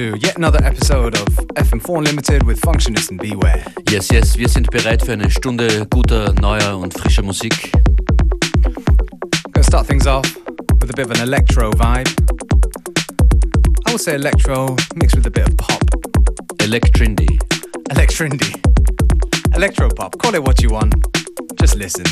to yet another episode of FM4 Unlimited with Functionist and Beware. Yes, yes, wir sind bereit für eine Stunde guter, neuer und frischer Musik. Gonna start things off with a bit of an electro vibe. I would say electro mixed with a bit of pop. Electrindy. Electrindy. Electro pop. Call it what you want. Just listen.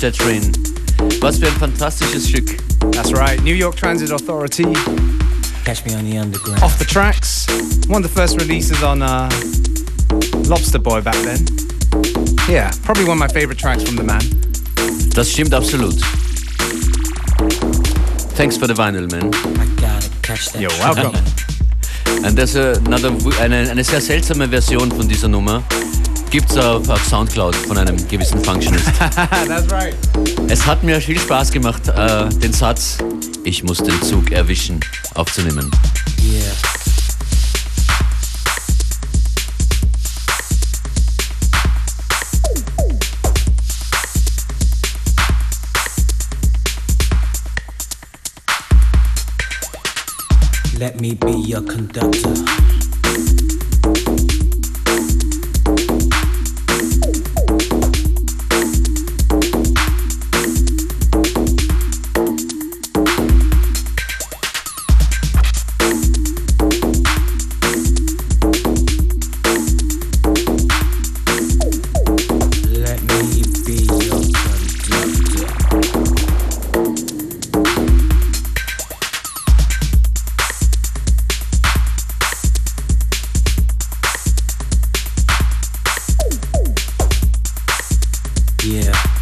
To catch that train. Was für ein fantastisches Stück. That's right, New York Transit Authority. Catch me on the underground. Off the tracks. One of the first releases on uh, Lobster Boy back then. Yeah, probably one of my favorite tracks from the man. Das stimmt absolut. Thanks for the vinyl, man. I gotta catch that You're welcome. And there's a, another, eine, eine sehr seltsame Version von dieser Nummer. Gibt's auf, auf Soundcloud von einem gewissen Functionist. That's right. Es hat mir viel Spaß gemacht, äh, den Satz Ich muss den Zug erwischen aufzunehmen. Yeah. Let me be your conductor. Yeah.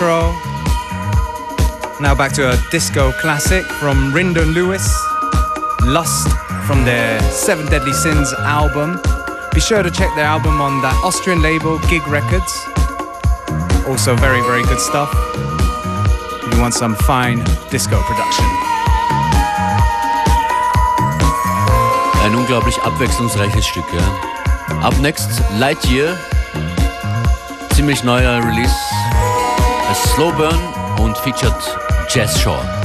Lot. Now back to a disco classic from Rindon Lewis, Lust from their Seven Deadly Sins album. Be sure to check their album on that Austrian label, Gig Records. Also, very, very good stuff. If you want some fine disco production. Ein unglaublich abwechslungsreiches Stück, ja. Up next, Lightyear. Ziemlich neuer Release. A Slow Burn und featured Jazz Shaw.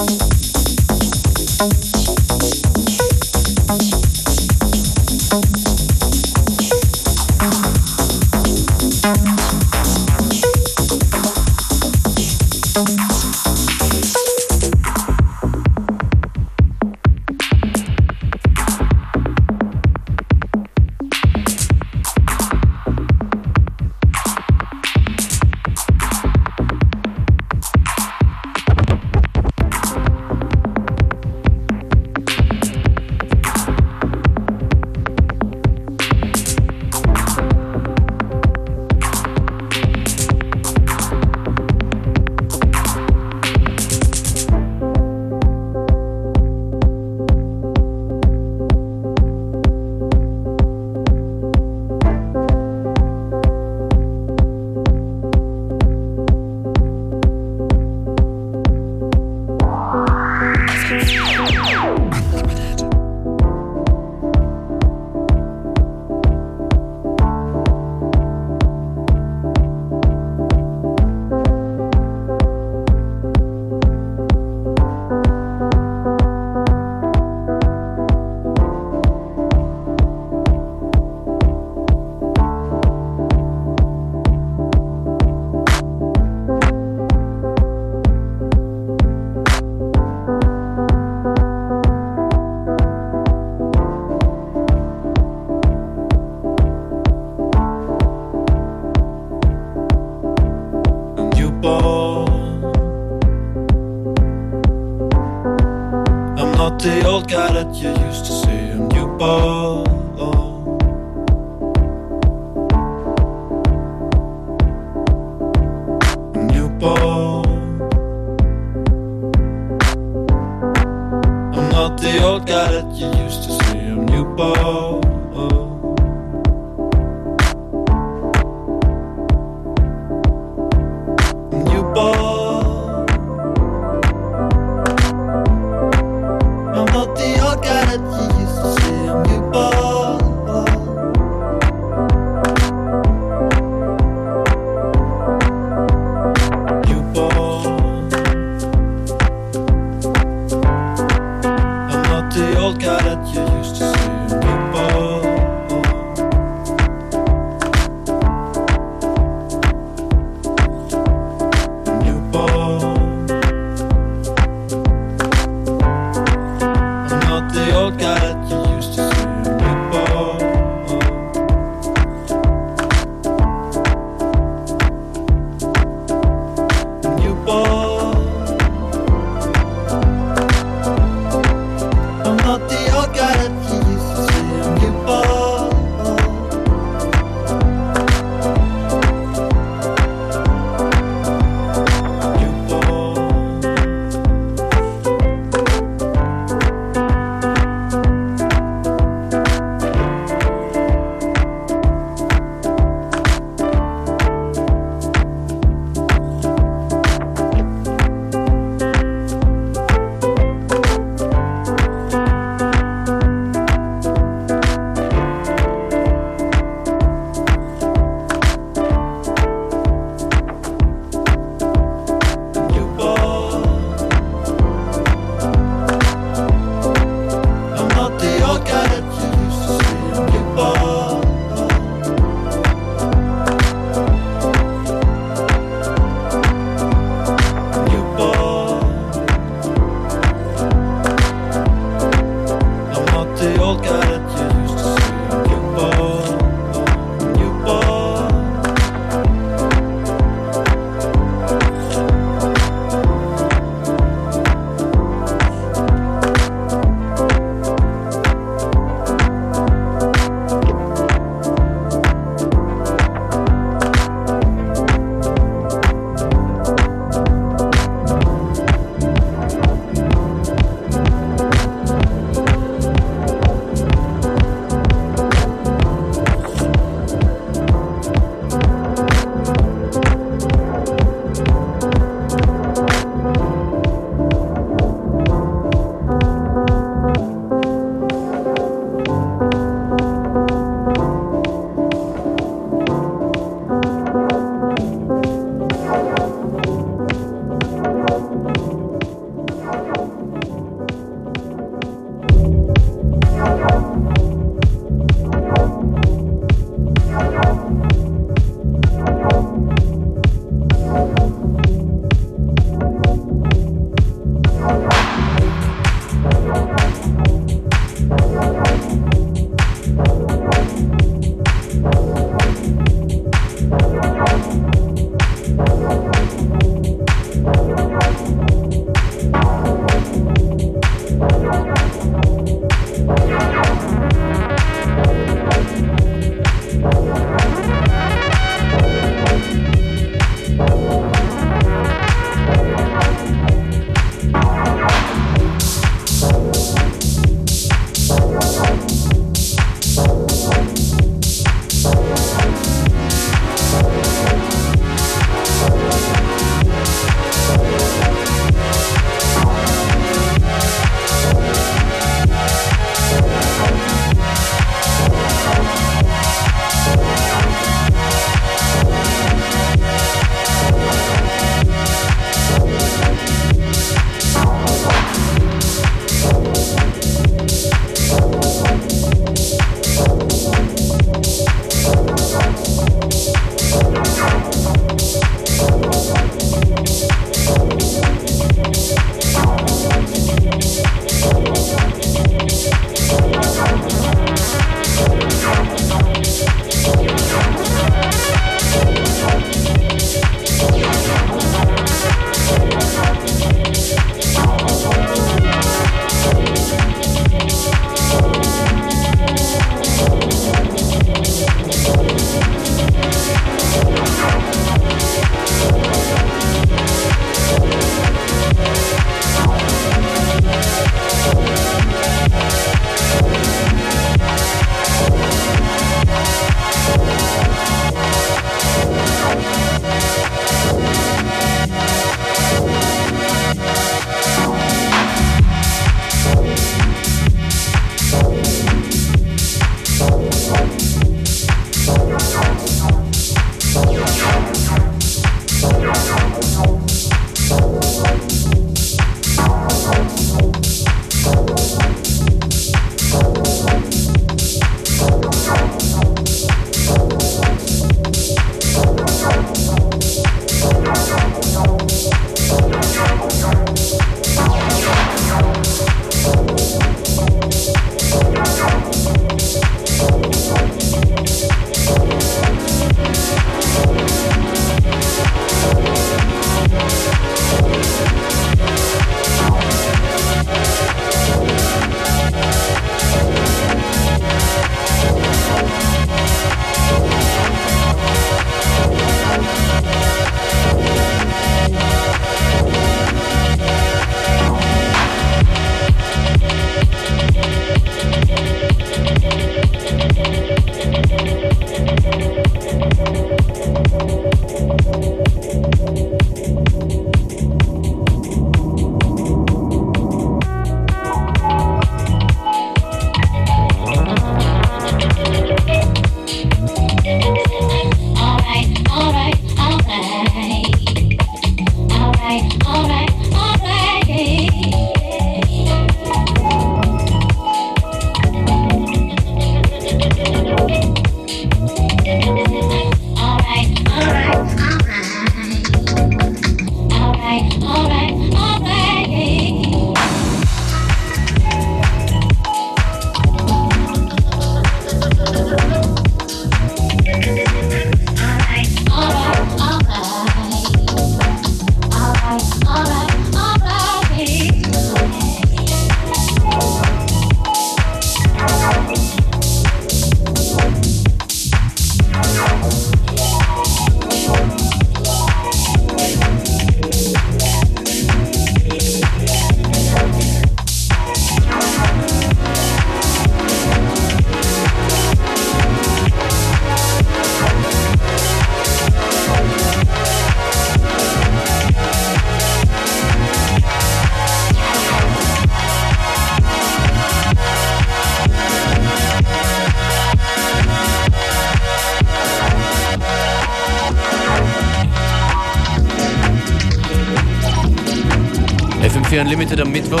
FM4 Unlimited am Mittwoch.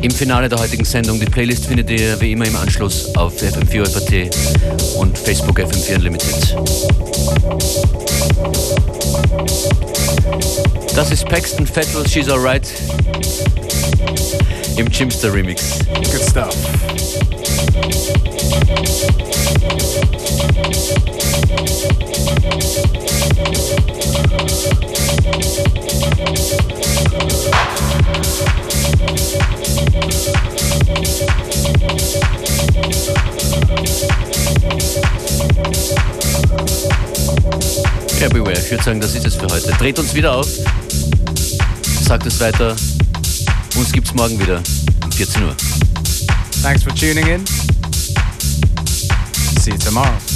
Im Finale der heutigen Sendung. Die Playlist findet ihr wie immer im Anschluss auf FM4 und Facebook FM4 Unlimited. Das ist Paxton Fettel, She's Alright im Chimster Remix. Good stuff. Ich würde sagen, das ist es für heute. Dreht uns wieder auf. Sagt es weiter. Uns gibt's morgen wieder um 14 Uhr. Thanks for tuning in. See you tomorrow.